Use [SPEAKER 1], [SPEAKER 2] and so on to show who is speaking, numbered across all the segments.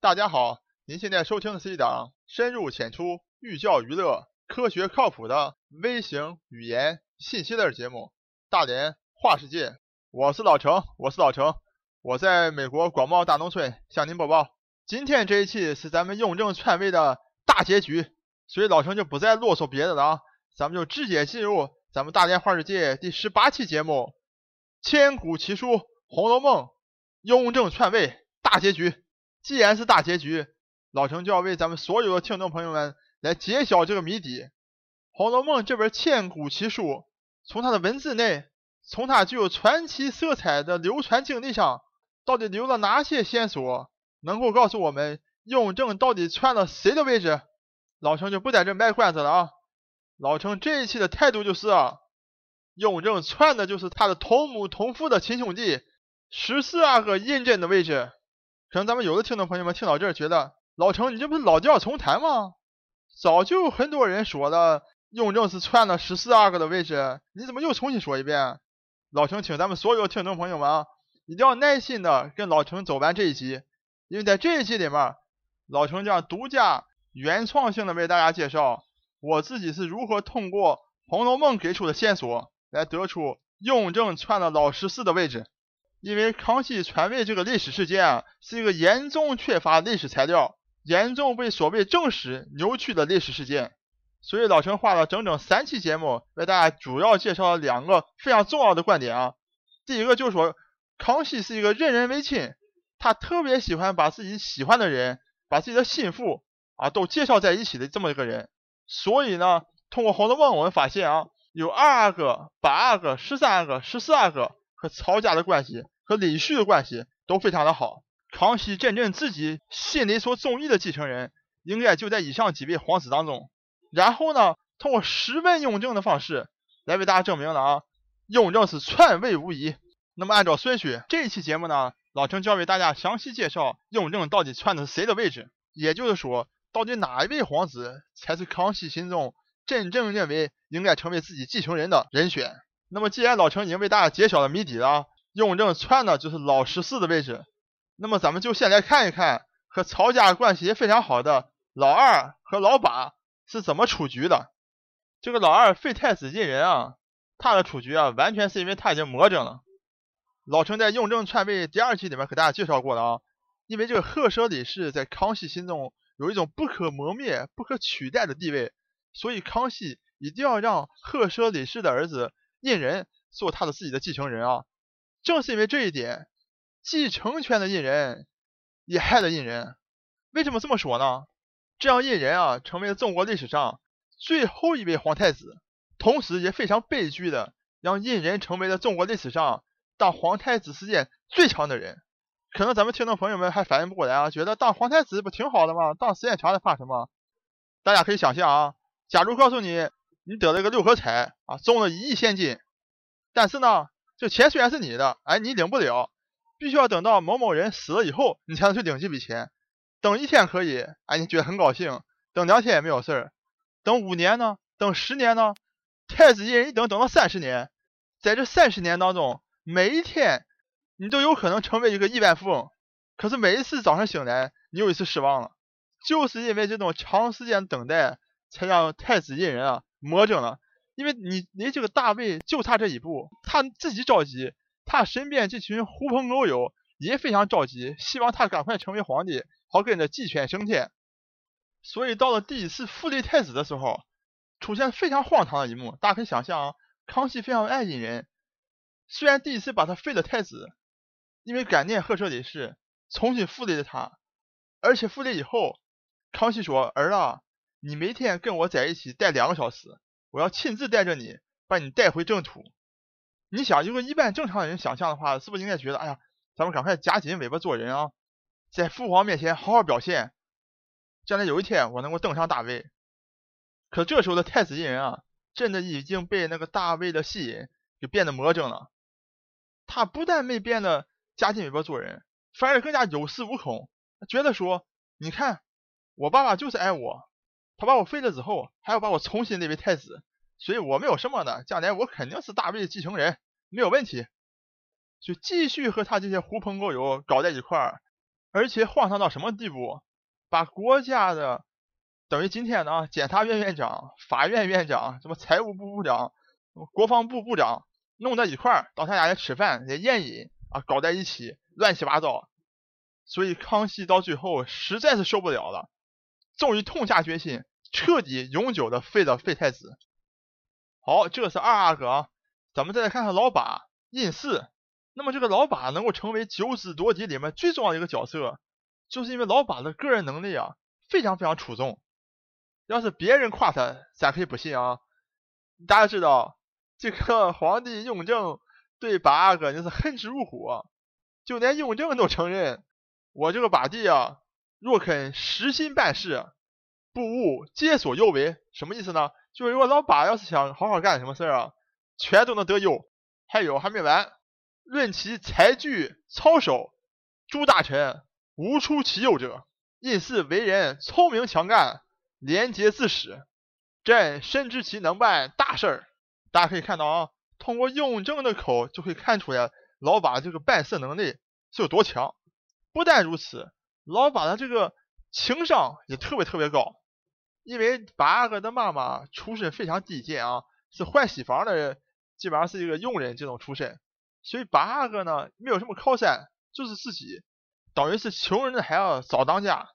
[SPEAKER 1] 大家好，您现在收听的是一档深入浅出、寓教于乐、科学靠谱的微型语言信息类节目《大连话世界》。我是老程，我是老程，我在美国广袤大农村向您播报。今天这一期是咱们雍正篡位的大结局，所以老程就不再啰嗦别的了啊，咱们就直接进入咱们《大连话世界》第十八期节目：千古奇书《红楼梦》，雍正篡位大结局。既然是大结局，老程就要为咱们所有的听众朋友们来揭晓这个谜底。《红楼梦》这本千古奇书，从它的文字内，从它具有传奇色彩的流传经历上，到底留了哪些线索，能够告诉我们雍正到底篡了谁的位置？老程就不在这卖关子了啊！老程这一期的态度就是，啊雍正篡的就是他的同母同父的亲兄弟十四阿哥胤禛的位置。可能咱们有的听众朋友们听到这儿，觉得老程你这不是老调重弹吗？早就很多人说了，雍正是篡了十四阿哥的位置，你怎么又重新说一遍？老程，请咱们所有听众朋友们啊，一定要耐心的跟老程走完这一集，因为在这一集里面，老程将独家原创性的为大家介绍我自己是如何通过《红楼梦》给出的线索来得出雍正篡了老十四的位置。因为康熙篡位这个历史事件啊，是一个严重缺乏历史材料、严重被所谓正史扭曲的历史事件，所以老陈花了整整三期节目为大家主要介绍了两个非常重要的观点啊。第一个就是说，康熙是一个任人唯亲，他特别喜欢把自己喜欢的人、把自己的心腹啊都介绍在一起的这么一个人。所以呢，通过《红楼梦》，我们发现啊，有二阿哥、八阿哥、十三阿哥、十四阿哥。和曹家的关系和李旭的关系都非常的好。康熙真正自己心里所中意的继承人，应该就在以上几位皇子当中。然后呢，通过实问雍正的方式来为大家证明了啊，雍正是篡位无疑。那么按照顺序，这一期节目呢，老程就要为大家详细介绍雍正到底篡的是谁的位置，也就是说，到底哪一位皇子才是康熙心中真正认为应该成为自己继承人的人选。那么，既然老程已经为大家揭晓了谜底了，雍正篡的就是老十四的位置。那么，咱们就先来看一看和曹家关系非常好的老二和老八是怎么出局的。这个老二废太子进人啊，他的出局啊，完全是因为他已经魔怔了。老程在雍正篡位第二期里面给大家介绍过了啊，因为这个赫舍里氏在康熙心中有一种不可磨灭、不可取代的地位，所以康熙一定要让赫舍里氏的儿子。胤仁做他的自己的继承人啊，正是因为这一点，继承权的胤仁也害了胤仁。为什么这么说呢？这样胤仁啊，成为了中国历史上最后一位皇太子，同时也非常悲剧的，让胤仁成为了中国历史上当皇太子时间最长的人。可能咱们听众朋友们还反应不过来啊，觉得当皇太子不挺好的吗？当时间长了怕什么？大家可以想象啊，假如告诉你。你得了一个六合彩啊，中了一亿现金，但是呢，这钱虽然是你的，哎，你领不了，必须要等到某某人死了以后，你才能去领这笔钱。等一天可以，哎，你觉得很高兴；等两天也没有事儿。等五年呢？等十年呢？太子一人一等，等到三十年，在这三十年当中，每一天你都有可能成为一个亿万富翁。可是每一次早上醒来，你又一次失望了，就是因为这种长时间等待，才让太子胤仁啊。魔怔了，因为你离这个大位就差这一步，他自己着急，他身边这群狐朋狗友也非常着急，希望他赶快成为皇帝，好跟着鸡犬升天。所以到了第一次复立太子的时候，出现非常荒唐的一幕。大家可以想象啊，康熙非常爱胤仁，虽然第一次把他废了太子，因为感念赫舍里氏，重新复立了他，而且复立以后，康熙说：“儿啊。”你每天跟我在一起待两个小时，我要亲自带着你，把你带回正途。你想，如果一般正常人想象的话，是不是应该觉得，哎呀，咱们赶快夹紧尾巴做人啊，在父皇面前好好表现，将来有一天我能够登上大位。可这时候的太子胤仁啊，真的已经被那个大位的吸引，就变得魔怔了。他不但没变得夹紧尾巴做人，反而更加有恃无恐，觉得说，你看，我爸爸就是爱我。他把我废了之后，还要把我重新立为太子，所以我没有什么的，将来我肯定是大位的继承人，没有问题。就继续和他这些狐朋狗友搞在一块儿，而且荒唐到什么地步？把国家的等于今天的啊，检察院院长、法院院长、什么财务部部长、国防部部长弄在一块儿，到他家来吃饭、来宴饮啊，搞在一起，乱七八糟。所以康熙到最后实在是受不了了，终于痛下决心，彻底永久的废了废太子。好，这是二阿哥，咱们再来看看老八胤祀。那么这个老八能够成为九子夺嫡里面最重要的一个角色，就是因为老八的个人能力啊非常非常出众。要是别人夸他，咱可以不信啊。大家知道，这个皇帝雍正对八阿哥那是恨之入骨，就连雍正都承认。我这个八弟啊，若肯实心办事，不务皆所优为。什么意思呢？就是如果老把要是想好好干什么事儿啊，全都能得优。还有还没完，论其才具操守，诸大臣无出其右者。因是为人聪明强干，廉洁自始。朕深知其能办大事儿。大家可以看到啊，通过雍正的口就可以看出来，老把这个办事能力是有多强。不但如此，老八的这个情商也特别特别高，因为八阿哥的妈妈出身非常低贱啊，是换洗房的人，基本上是一个佣人这种出身，所以八阿哥呢没有什么靠山，就是自己，等于是穷人的孩子早当家，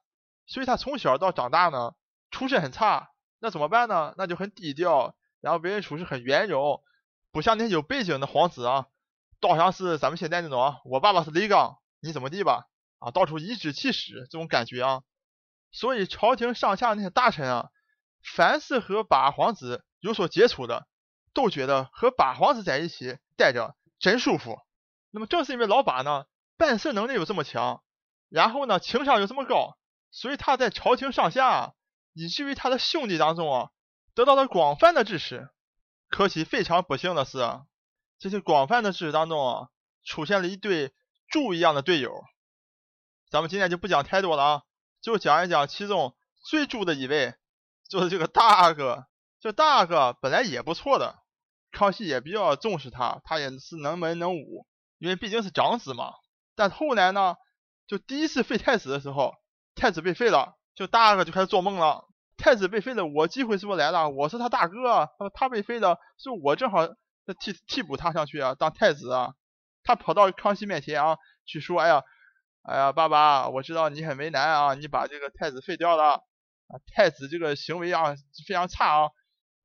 [SPEAKER 1] 所以他从小到长大呢出身很差，那怎么办呢？那就很低调，然后为人处事很圆融，不像那些有背景的皇子啊，倒像是咱们现在那种，我爸爸是雷刚，你怎么地吧。啊，到处颐指气使这种感觉啊，所以朝廷上下那些大臣啊，凡是和八皇子有所接触的，都觉得和八皇子在一起待着真舒服。那么正是因为老八呢，办事能力有这么强，然后呢情商又这么高，所以他在朝廷上下，啊以至于他的兄弟当中啊，得到了广泛的支持。可惜非常不幸的是，这些广泛的支持当中啊，出现了一对猪一样的队友。咱们今天就不讲太多了啊，就讲一讲其中最猪的一位，就是这个大阿哥。这大阿哥本来也不错的，康熙也比较重视他，他也是能文能武，因为毕竟是长子嘛。但后来呢，就第一次废太子的时候，太子被废了，就大阿哥就开始做梦了。太子被废了，我机会是不是来了？我是他大哥，他说他被废了，是我正好替替补他上去啊，当太子啊。他跑到康熙面前啊，去说，哎呀。哎呀，爸爸，我知道你很为难啊，你把这个太子废掉了啊，太子这个行为啊非常差啊，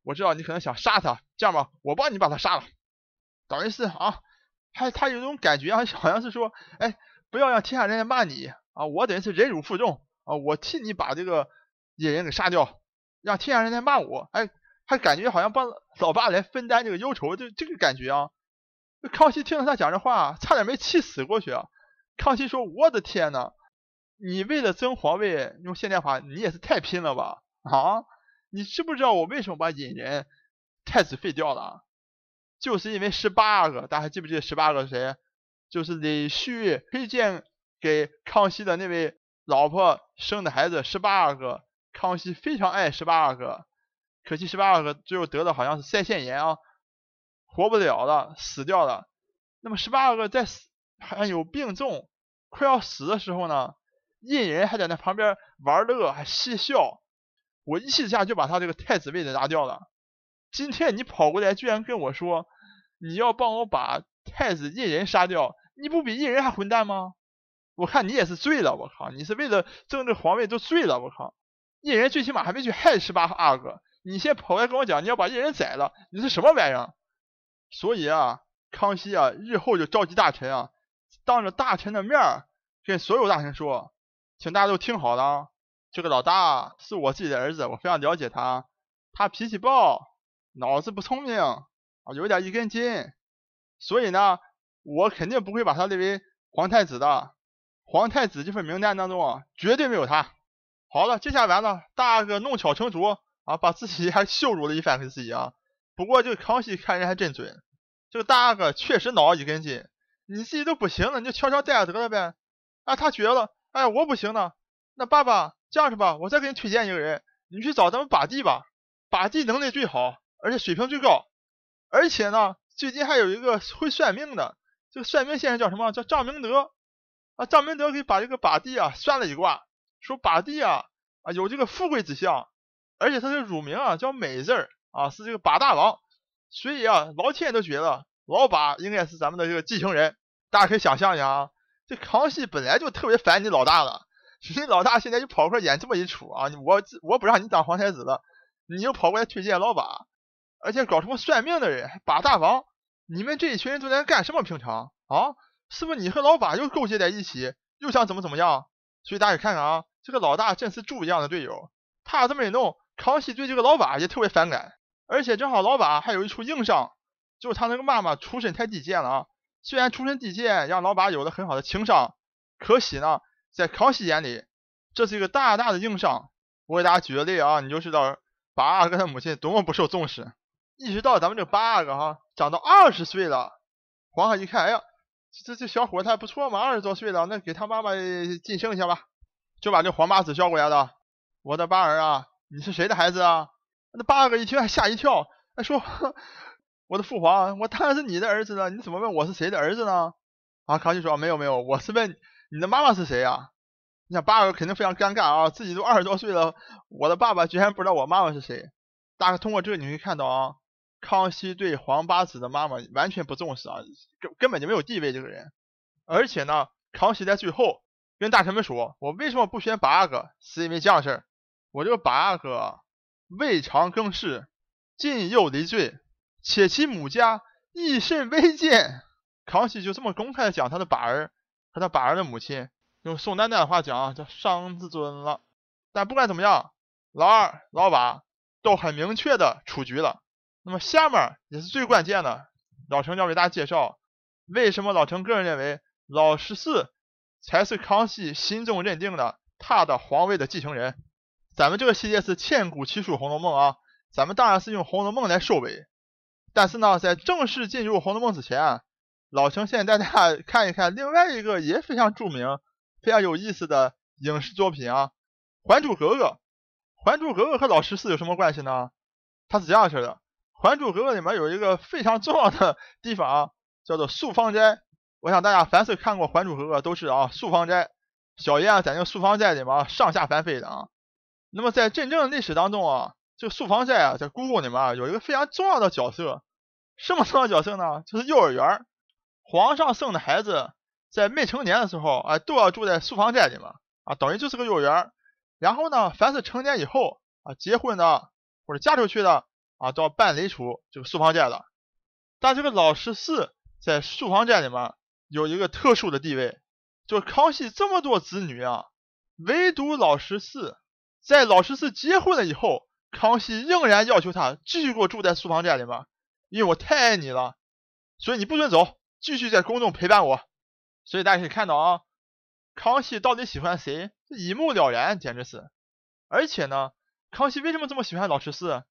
[SPEAKER 1] 我知道你可能想杀他，这样吧，我帮你把他杀了，等于是啊，还他有种感觉啊，好像是说，哎，不要让天下人来骂你啊，我等于是忍辱负重啊，我替你把这个野人给杀掉，让天下人来骂我，哎，还感觉好像帮老爸来分担这个忧愁，这这个感觉啊，康熙听了他讲这话，差点没气死过去啊。康熙说：“我的天呐，你为了争皇位，用现代话，你也是太拼了吧？啊，你知不知道我为什么把隐人太子废掉了？就是因为十八阿哥，大家还记不记得十八个是谁？就是李旭推荐给康熙的那位老婆生的孩子十八阿哥。康熙非常爱十八阿哥，可惜十八阿哥最后得的好像是腮腺炎啊，活不了了，死掉了。那么十八阿哥在死。”还有病重，快要死的时候呢，胤人还在那旁边玩乐，还嬉笑。我一气之下就把他这个太子位子拿掉了。今天你跑过来，居然跟我说你要帮我把太子胤人杀掉，你不比胤人还混蛋吗？我看你也是醉了，我靠，你是为了争这皇位都醉了，我靠。胤人最起码还没去害十八阿哥，你先跑来跟我讲你要把胤人宰了，你是什么玩意儿？所以啊，康熙啊，日后就召集大臣啊。当着大臣的面儿跟所有大臣说，请大家都听好了，这个老大是我自己的儿子，我非常了解他，他脾气暴，脑子不聪明啊，有点一根筋，所以呢，我肯定不会把他列为皇太子的，皇太子这份名单当中啊，绝对没有他。好了，这下完了，大阿哥弄巧成拙啊，把自己还羞辱了一番给自己啊。不过这个康熙看人还真准，这个大阿哥确实脑子一根筋。你自己都不行了，你就悄悄待着得了呗。啊，他绝了，哎，我不行了。那爸爸这样是吧？我再给你推荐一个人，你去找咱们八弟吧。八弟能力最好，而且水平最高，而且呢，最近还有一个会算命的，这个算命先生叫什么？叫张明德。啊，张明德给把这个八弟啊算了一卦，说八弟啊啊有这个富贵之相，而且他的乳名啊叫美字啊，是这个八大王，所以啊老天爷都觉得老八应该是咱们的这个继承人。大家可以想象一下啊，这康熙本来就特别烦你老大了，你老大现在就跑过来演这么一出啊，我我不让你当皇太子了，你又跑过来推荐老八，而且搞什么算命的人，把大王，你们这一群人都在干什么？平常啊，是不是你和老八又勾结在一起，又想怎么怎么样？所以大家看看啊，这个老大真是猪一样的队友，他这么一弄，康熙对这个老八也特别反感，而且正好老八还有一处硬伤，就是他那个妈妈出身太低贱了啊。虽然出身低贱，让老八有了很好的情商，可惜呢，在康熙眼里，这是一个大大的硬伤。我给大家举个例啊，你就知道八阿哥的母亲多么不受重视。一直到咱们这八阿哥哈长到二十岁了，皇上一看，哎呀，这这小伙他还不错嘛，二十多岁了，那给他妈妈晋升一下吧，就把这皇八子叫过来了。我的八儿啊，你是谁的孩子啊？那八阿哥一听还吓一跳，还说。我的父皇，我当然是你的儿子了，你怎么问我是谁的儿子呢？啊，康熙说没有没有，我是问你的妈妈是谁呀？你想八阿哥肯定非常尴尬啊，自己都二十多岁了，我的爸爸居然不知道我妈妈是谁。大概通过这个你会看到啊，康熙对皇八子的妈妈完全不重视啊，根根本就没有地位这个人。而且呢，康熙在最后跟大臣们说，我为什么不选八阿哥？是因为这样事儿，我这个八阿哥未尝更事，近又离罪。且其母家亦甚微贱，康熙就这么公开的讲他的把儿和他把儿的母亲，用宋丹丹的话讲叫伤自尊了。但不管怎么样，老二、老八都很明确的出局了。那么下面也是最关键的，老程要为大家介绍为什么老程个人认为老十四才是康熙心中认定的他的皇位的继承人。咱们这个系列是千古奇书《红楼梦》啊，咱们当然是用《红楼梦》来收尾。但是呢，在正式进入《红楼梦》之前啊，老程先带大家 看一看另外一个也非常著名、非常有意思的影视作品啊，《还珠格格》。《还珠格格》和老十四有什么关系呢？它是这样式的，《还珠格格》里面有一个非常重要的 地方啊，叫做素芳斋。我想大家凡是看过《还珠格格》都知道啊，素芳斋，小燕在那个素芳斋里面上下翻飞的啊。那么在真正历史当中啊，这个素芳斋啊，在故宫里面啊有一个非常重要的角色。什么重要角色呢？就是幼儿园，皇上生的孩子在未成年的时候，啊，都要住在素芳斋里嘛，啊，等于就是个幼儿园。然后呢，凡是成年以后，啊，结婚的或者嫁出去的，啊，都要搬离出这个素芳斋了。但这个老十四在素芳斋里面有一个特殊的地位，就是康熙这么多子女啊，唯独老十四，在老十四结婚了以后，康熙仍然要求他继续给我住在素芳斋里面。因为我太爱你了，所以你不准走，继续在宫中陪伴我。所以大家可以看到啊，康熙到底喜欢谁，一目了然，简直是。而且呢，康熙为什么这么喜欢老十四？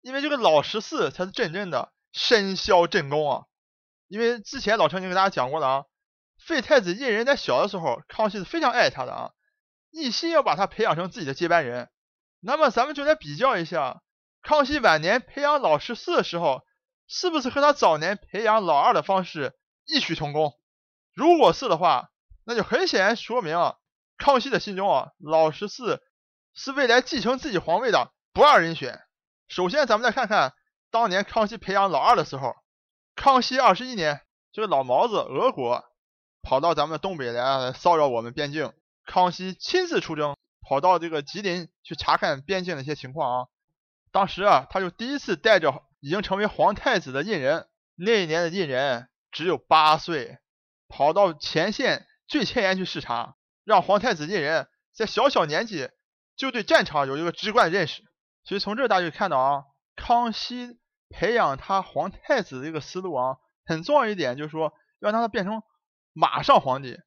[SPEAKER 1] 因为这个老十四才是真正的身孝正宫啊。因为之前老陈已经给大家讲过了啊，废太子胤仁在小的时候，康熙是非常爱他的啊，一心要把他培养成自己的接班人。那么咱们就来比较一下，康熙晚年培养老十四的时候。是不是和他早年培养老二的方式异曲同工？如果是的话，那就很显然说明啊康熙的心中啊，老十四是未来继承自己皇位的不二人选。首先，咱们再看看当年康熙培养老二的时候，康熙二十一年，这个老毛子俄国跑到咱们东北来骚扰我们边境，康熙亲自出征，跑到这个吉林去查看边境的一些情况啊。当时啊，他就第一次带着。已经成为皇太子的胤仁，那一年的胤仁只有八岁，跑到前线最前沿去视察，让皇太子胤仁在小小年纪就对战场有一个直观的认识。所以从这大家就看到啊，康熙培养他皇太子的一个思路啊，很重要一点就是说要让他变成马上皇帝，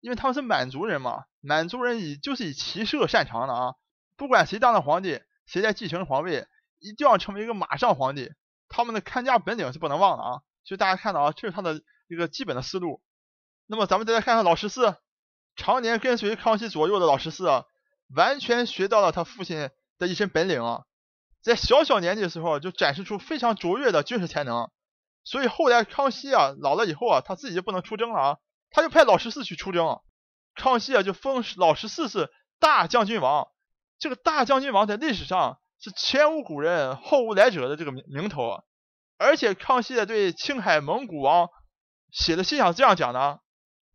[SPEAKER 1] 因为他们是满族人嘛，满族人以就是以骑射擅长的啊，不管谁当了皇帝，谁在继承皇位，一定要成为一个马上皇帝。他们的看家本领是不能忘的啊，所以大家看到啊，这是他的一个基本的思路。那么咱们再来看看老十四，常年跟随康熙左右的老十四啊，完全学到了他父亲的一身本领啊，在小小年纪的时候就展示出非常卓越的军事才能。所以后来康熙啊老了以后啊，他自己就不能出征了啊，他就派老十四去出征。康熙啊就封老十四是大将军王。这个大将军王在历史上是前无古人后无来者的这个名名头啊。而且康熙在对青海蒙古王写的信上这样讲的：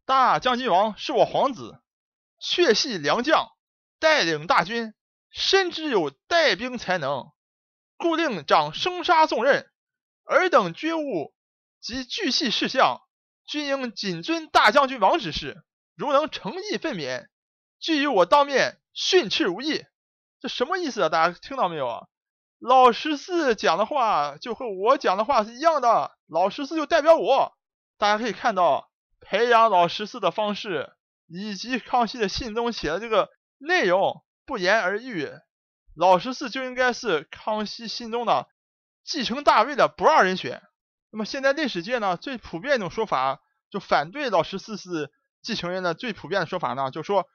[SPEAKER 1] 大将军王是我皇子，确系良将，带领大军，深知有带兵才能，故令掌生杀重任。尔等军务及巨细事项，均应谨遵大将军王指示。如能诚意分娩，俱与我当面训斥无益。这什么意思啊？大家听到没有啊？老十四讲的话就和我讲的话是一样的，老十四就代表我。大家可以看到，培养老十四的方式，以及康熙的信中写的这个内容，不言而喻。老十四就应该是康熙心中的。继承大位的不二人选。那么现在历史界呢，最普遍一种说法，就反对老十四是继承人的最普遍的说法呢，就说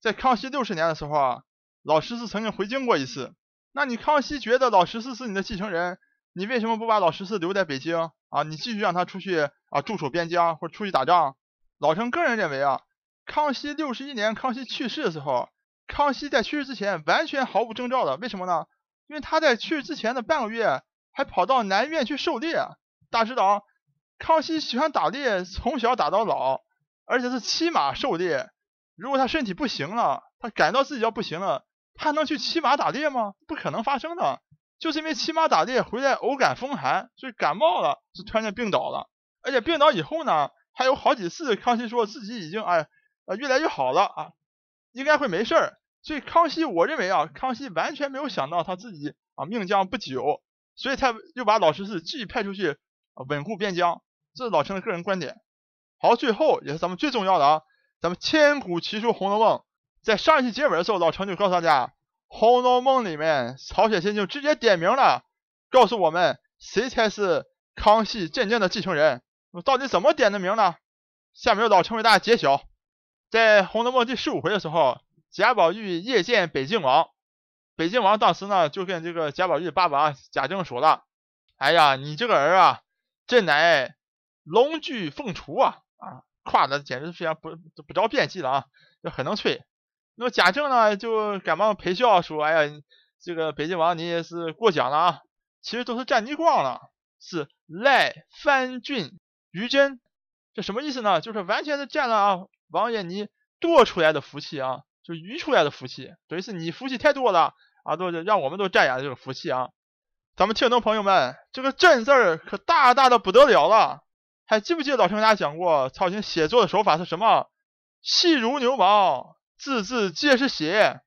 [SPEAKER 1] 在康熙六十年的时候啊，老十四曾经回京过一次。那你康熙觉得老十四是你的继承人，你为什么不把老十四留在北京啊？你继续让他出去啊驻守边疆或者出去打仗？老臣个人认为啊，康熙六十一年康熙去世的时候，康熙在去世之前完全毫无征兆的，为什么呢？因为他在去世之前的半个月。还跑到南苑去狩猎，大家知道，康熙喜欢打猎，从小打到老，而且是骑马狩猎。如果他身体不行了，他感到自己要不行了，他能去骑马打猎吗？不可能发生的。就是因为骑马打猎回来偶感风寒，所以感冒了，就突然间病倒了。而且病倒以后呢，还有好几次康熙说自己已经哎呃越来越好了啊，应该会没事儿。所以康熙我认为啊，康熙完全没有想到他自己啊命将不久。所以，他又把老十四继续派出去稳固边疆，这是老陈的个人观点。好，最后也是咱们最重要的啊，咱们千古奇书《红楼梦》在上一期结尾的时候，老陈就告诉大家，《红楼梦》里面曹雪芹就直接点名了，告诉我们谁才是康熙真正的继承人。到底怎么点的名呢？下面由老陈为大家揭晓。在《红楼梦》第十五回的时候，贾宝玉夜见北静王。北静王当时呢，就跟这个贾宝玉爸爸贾政说了：“哎呀，你这个儿啊，真乃龙驹凤雏啊！啊，夸的简直非常不不着边际了啊，就很能吹。”那么贾政呢，就赶忙陪笑说：“哎呀，这个北京王你也是过奖了啊！其实都是沾你光了，是赖范俊于真，这什么意思呢？就是完全是占了啊王爷你多出来的福气啊，就余出来的福气，等于是你福气太多了。”啊，都让我们都占了这个福气啊！咱们听众朋友们，这个“朕”字儿可大大的不得了了。还记不记得老陈给大家讲过，曹雪芹写作的手法是什么？细如牛毛，字字皆是血。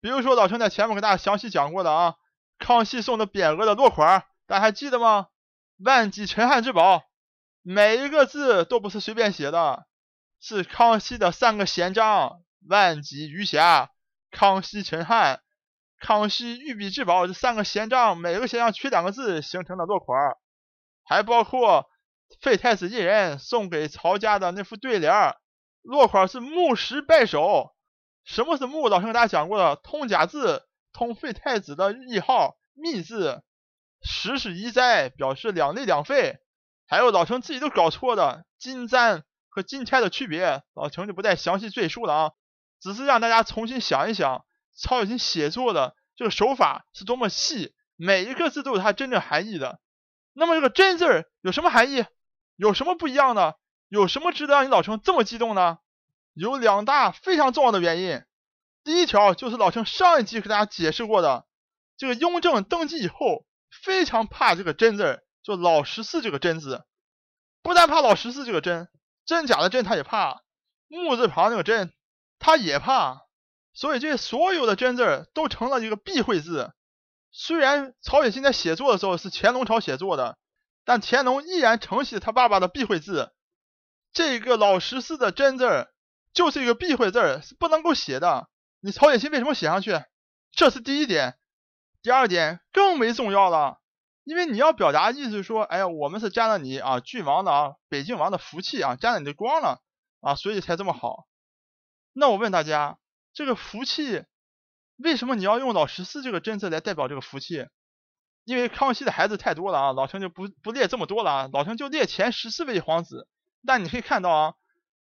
[SPEAKER 1] 比如说老陈在前面给大家详细讲过的啊，康熙送的匾额的落款，大家还记得吗？万几陈汉之宝，每一个字都不是随便写的，是康熙的三个贤章：万几、余霞、康熙、陈汉。康熙御笔至宝这三个贤章，每个贤章取两个字形成的落款，还包括废太子一人送给曹家的那副对联，落款是木石拜首。什么是木？老师给大家讲过的，通假字，通废太子的谥号密字。十是一哉，表示两立两废。还有老程自己都搞错的金簪和金钗的区别，老程就不再详细赘述了啊，只是让大家重新想一想。曹雪芹写作的这个手法是多么细，每一个字都有它真正含义的。那么这个“真”字有什么含义？有什么不一样的？有什么值得让你老程这么激动呢？有两大非常重要的原因。第一条就是老程上一集给大家解释过的，这个雍正登基以后非常怕这个“真”字，就老十四这个“真”字，不但怕老十四这个“真”，真假的“真”他也怕，木字旁那个“真”他也怕。所以这所有的真字都成了一个避讳字。虽然曹雪芹在写作的时候是乾隆朝写作的，但乾隆依然承袭他爸爸的避讳字。这个老十四的真字就是一个避讳字儿，是不能够写的。你曹雪芹为什么写上去？这是第一点。第二点更为重要了，因为你要表达意思说，哎呀，我们是沾了你啊郡王的啊北郡王的福气啊，沾了你的光了啊，所以才这么好。那我问大家。这个福气，为什么你要用老十四这个真字来代表这个福气？因为康熙的孩子太多了啊，老陈就不不列这么多了啊，老陈就列前十四位皇子。但你可以看到啊，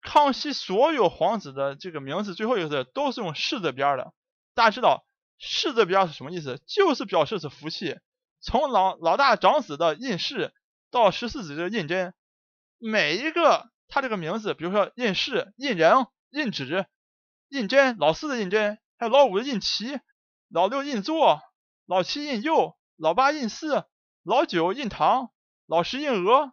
[SPEAKER 1] 康熙所有皇子的这个名字最后一个字都是用氏字边的。大家知道氏字边是什么意思？就是表示是福气。从老老大长子的胤氏到十四子的胤禛，每一个他这个名字，比如说胤氏、胤仁、胤祉、胤禛，老四的胤禛，还有老五的胤齐，老六胤祚，老七胤佑，老八胤祀，老九胤堂，老十胤娥，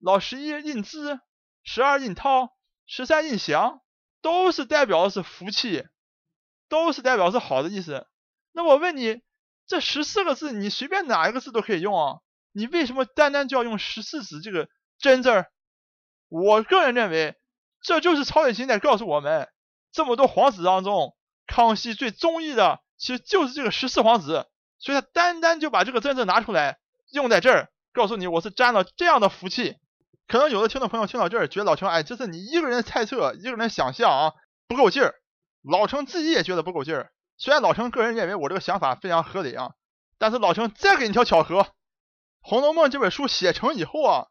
[SPEAKER 1] 老十一胤资，十二胤涛，十三印祥，都是代表的是福气，都是代表是好的意思。那我问你，这十四个字，你随便哪一个字都可以用啊，你为什么单单就要用十四子这个真字儿？我个人认为，这就是曹雪芹在告诉我们，这么多皇子当中，康熙最中意的其实就是这个十四皇子，所以他单单就把这个真字拿出来用在这儿，告诉你我是沾了这样的福气。可能有的听众朋友听到这儿，觉得老程，哎，这是你一个人猜测，一个人想象啊，不够劲儿。老程自己也觉得不够劲儿。虽然老程个人认为我这个想法非常合理啊，但是老程再给你条巧合，《红楼梦》这本书写成以后啊，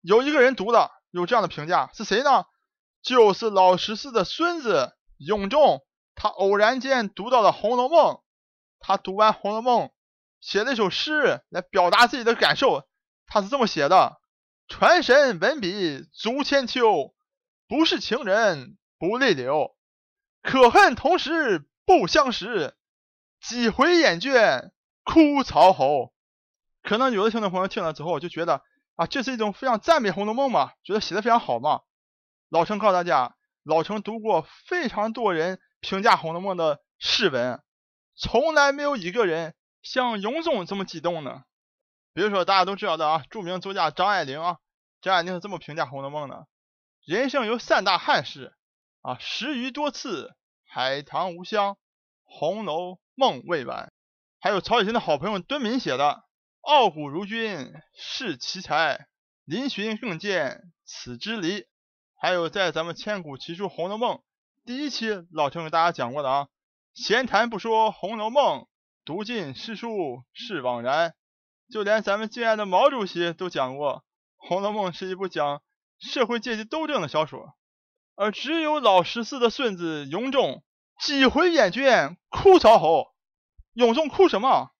[SPEAKER 1] 有一个人读了，有这样的评价，是谁呢？就是老十四的孙子永仲，他偶然间读到了《红楼梦》，他读完《红楼梦》，写了一首诗来表达自己的感受，他是这么写的。传神文笔足千秋，不是情人不泪流。可恨同时不相识，几回眼倦哭曹侯。可能有的听众朋友听了之后就觉得啊，这是一种非常赞美《红楼梦》嘛，觉得写的非常好嘛。老陈告诉大家，老陈读过非常多人评价《红楼梦》的诗文，从来没有一个人像永仲这么激动的。比如说大家都知道的啊，著名作家张爱玲啊，张爱玲是这么评价《红楼梦》的：人生有三大憾事啊，十余多次，海棠无香，红楼梦未完。还有曹雪芹的好朋友敦敏写的：傲骨如君是奇才，临寻更见此之离。还有在咱们千古奇书《红楼梦》第一期老陈给大家讲过的啊，闲谈不说《红楼梦》，读尽诗书是枉然。就连咱们敬爱的毛主席都讲过，《红楼梦》是一部讲社会阶级斗争的小说，而只有老十四的孙子永仲几回眼倦哭曹侯。永仲哭什么？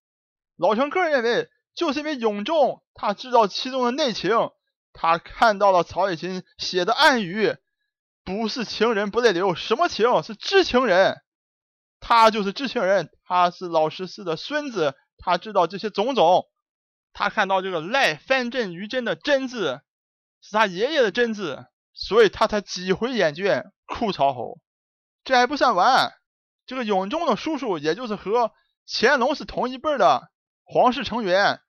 [SPEAKER 1] 老陈个人认为，就是因为永仲他知道其中的内情，他看到了曹雪芹写的暗语，不是情人不泪流，什么情？是知情人，他就是知情人，他是老十四的孙子，他知道这些种种。他看到这个赖藩镇于真的真字是他爷爷的真字，所以他才几回眼倦哭曹侯。这还不算完，这个永忠的叔叔，也就是和乾隆是同一辈的皇室成员，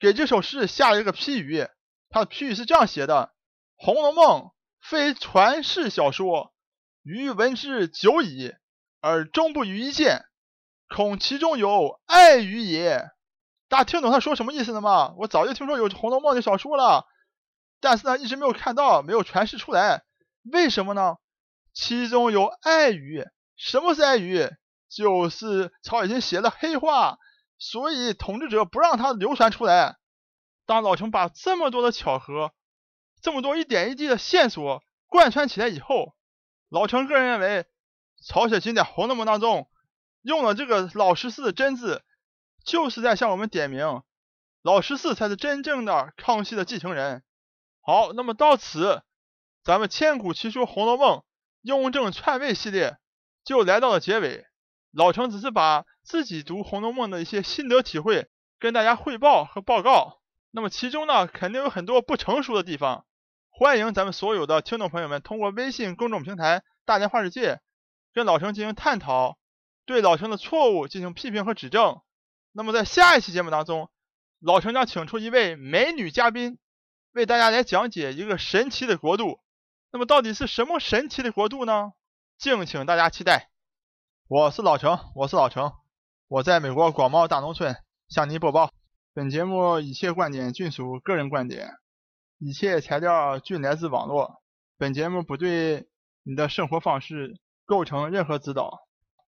[SPEAKER 1] 给这首诗下了一个批语。他的批语是这样写的：《红楼梦》非传世小说，余闻之久矣，而终不于一见，恐其中有爱于也。大家听懂他说什么意思了吗？我早就听说有《红楼梦》的小说了，但是呢，一直没有看到，没有传世出来。为什么呢？其中有爱语。什么是爱语？就是曹雪芹写的黑话，所以统治者不让他流传出来。当老程把这么多的巧合，这么多一点一滴的线索贯穿起来以后，老程个人认为，曹雪芹在《红楼梦》当中用了这个老十四的真字。就是在向我们点名，老十四才是真正的康熙的继承人。好，那么到此，咱们千古奇书《红楼梦》雍正篡位系列就来到了结尾。老程只是把自己读《红楼梦》的一些心得体会跟大家汇报和报告。那么其中呢，肯定有很多不成熟的地方，欢迎咱们所有的听众朋友们通过微信公众平台“大连话世界”跟老程进行探讨，对老程的错误进行批评和指正。那么在下一期节目当中，老陈将请出一位美女嘉宾，为大家来讲解一个神奇的国度。那么到底是什么神奇的国度呢？敬请大家期待。我是老陈，我是老陈，我在美国广袤大农村向您播报。本节目一切观点均属个人观点，一切材料均来自网络。本节目不对你的生活方式构成任何指导。